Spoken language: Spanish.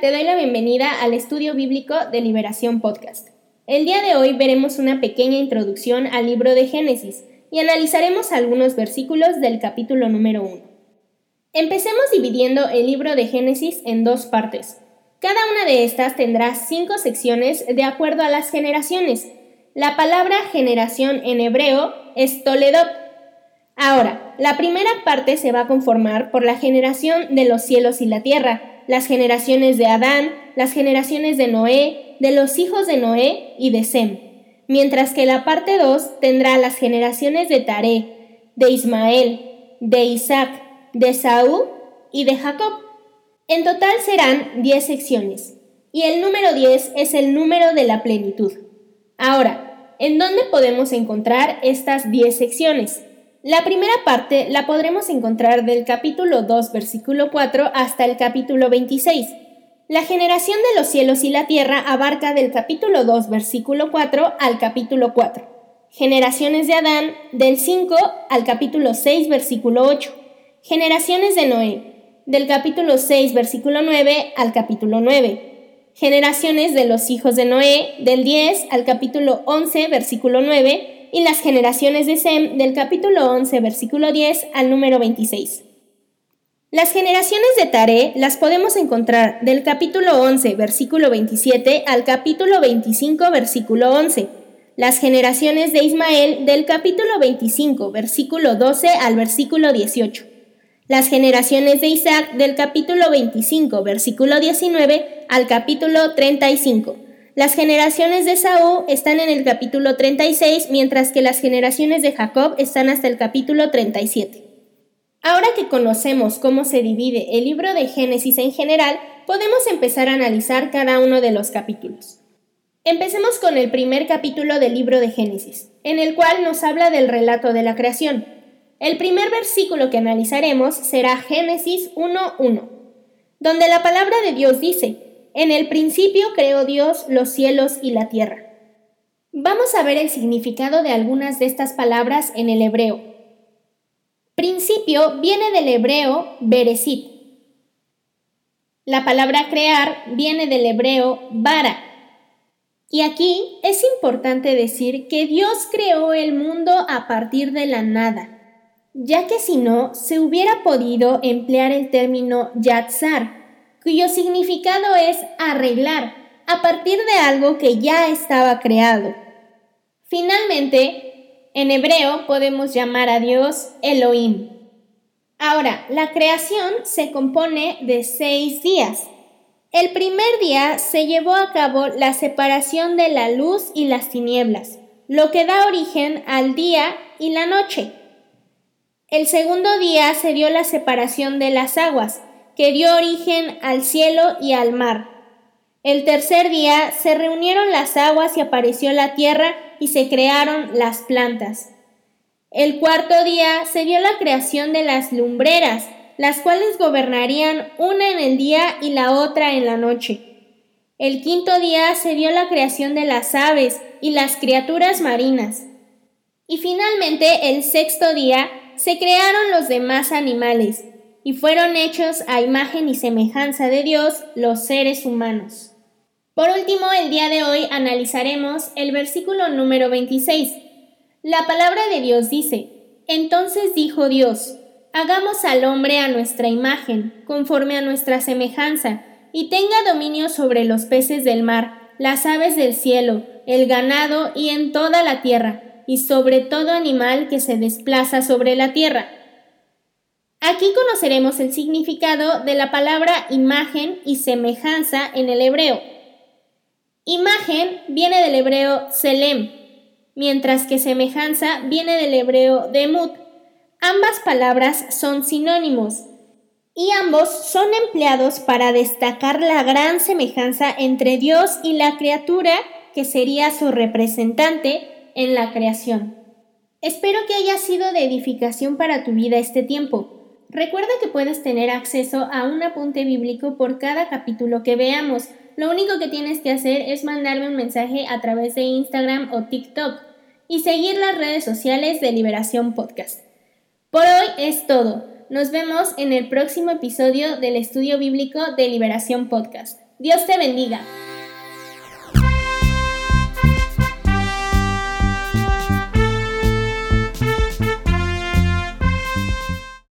te doy la bienvenida al estudio bíblico de Liberación Podcast. El día de hoy veremos una pequeña introducción al libro de Génesis y analizaremos algunos versículos del capítulo número 1. Empecemos dividiendo el libro de Génesis en dos partes. Cada una de estas tendrá cinco secciones de acuerdo a las generaciones. La palabra generación en hebreo es Toledot. Ahora, la primera parte se va a conformar por la generación de los cielos y la tierra, las generaciones de Adán, las generaciones de Noé, de los hijos de Noé y de Sem, mientras que la parte 2 tendrá las generaciones de Taré, de Ismael, de Isaac, de Saúl y de Jacob. En total serán 10 secciones, y el número 10 es el número de la plenitud. Ahora, ¿en dónde podemos encontrar estas 10 secciones? La primera parte la podremos encontrar del capítulo 2, versículo 4 hasta el capítulo 26. La generación de los cielos y la tierra abarca del capítulo 2, versículo 4 al capítulo 4. Generaciones de Adán del 5 al capítulo 6, versículo 8. Generaciones de Noé del capítulo 6, versículo 9 al capítulo 9. Generaciones de los hijos de Noé del 10 al capítulo 11, versículo 9 y las generaciones de Sem del capítulo 11, versículo 10 al número 26. Las generaciones de Tare las podemos encontrar del capítulo 11, versículo 27 al capítulo 25, versículo 11. Las generaciones de Ismael del capítulo 25, versículo 12 al versículo 18. Las generaciones de Isaac del capítulo 25, versículo 19 al capítulo 35. Las generaciones de Saúl están en el capítulo 36, mientras que las generaciones de Jacob están hasta el capítulo 37. Ahora que conocemos cómo se divide el libro de Génesis en general, podemos empezar a analizar cada uno de los capítulos. Empecemos con el primer capítulo del libro de Génesis, en el cual nos habla del relato de la creación. El primer versículo que analizaremos será Génesis 1.1, donde la palabra de Dios dice, en el principio creó Dios los cielos y la tierra. Vamos a ver el significado de algunas de estas palabras en el hebreo. Principio viene del hebreo beresit. La palabra crear viene del hebreo bara. Y aquí es importante decir que Dios creó el mundo a partir de la nada, ya que si no, se hubiera podido emplear el término yatzar, cuyo significado es arreglar a partir de algo que ya estaba creado. Finalmente, en hebreo podemos llamar a Dios Elohim. Ahora, la creación se compone de seis días. El primer día se llevó a cabo la separación de la luz y las tinieblas, lo que da origen al día y la noche. El segundo día se dio la separación de las aguas, que dio origen al cielo y al mar. El tercer día se reunieron las aguas y apareció la tierra y se crearon las plantas. El cuarto día se dio la creación de las lumbreras, las cuales gobernarían una en el día y la otra en la noche. El quinto día se dio la creación de las aves y las criaturas marinas. Y finalmente el sexto día se crearon los demás animales, y fueron hechos a imagen y semejanza de Dios los seres humanos. Por último, el día de hoy analizaremos el versículo número 26. La palabra de Dios dice, Entonces dijo Dios, Hagamos al hombre a nuestra imagen, conforme a nuestra semejanza, y tenga dominio sobre los peces del mar, las aves del cielo, el ganado y en toda la tierra, y sobre todo animal que se desplaza sobre la tierra. Aquí conoceremos el significado de la palabra imagen y semejanza en el hebreo. Imagen viene del hebreo selem, mientras que semejanza viene del hebreo demut. Ambas palabras son sinónimos y ambos son empleados para destacar la gran semejanza entre Dios y la criatura que sería su representante en la creación. Espero que haya sido de edificación para tu vida este tiempo. Recuerda que puedes tener acceso a un apunte bíblico por cada capítulo que veamos. Lo único que tienes que hacer es mandarme un mensaje a través de Instagram o TikTok y seguir las redes sociales de Liberación Podcast. Por hoy es todo. Nos vemos en el próximo episodio del estudio bíblico de Liberación Podcast. Dios te bendiga.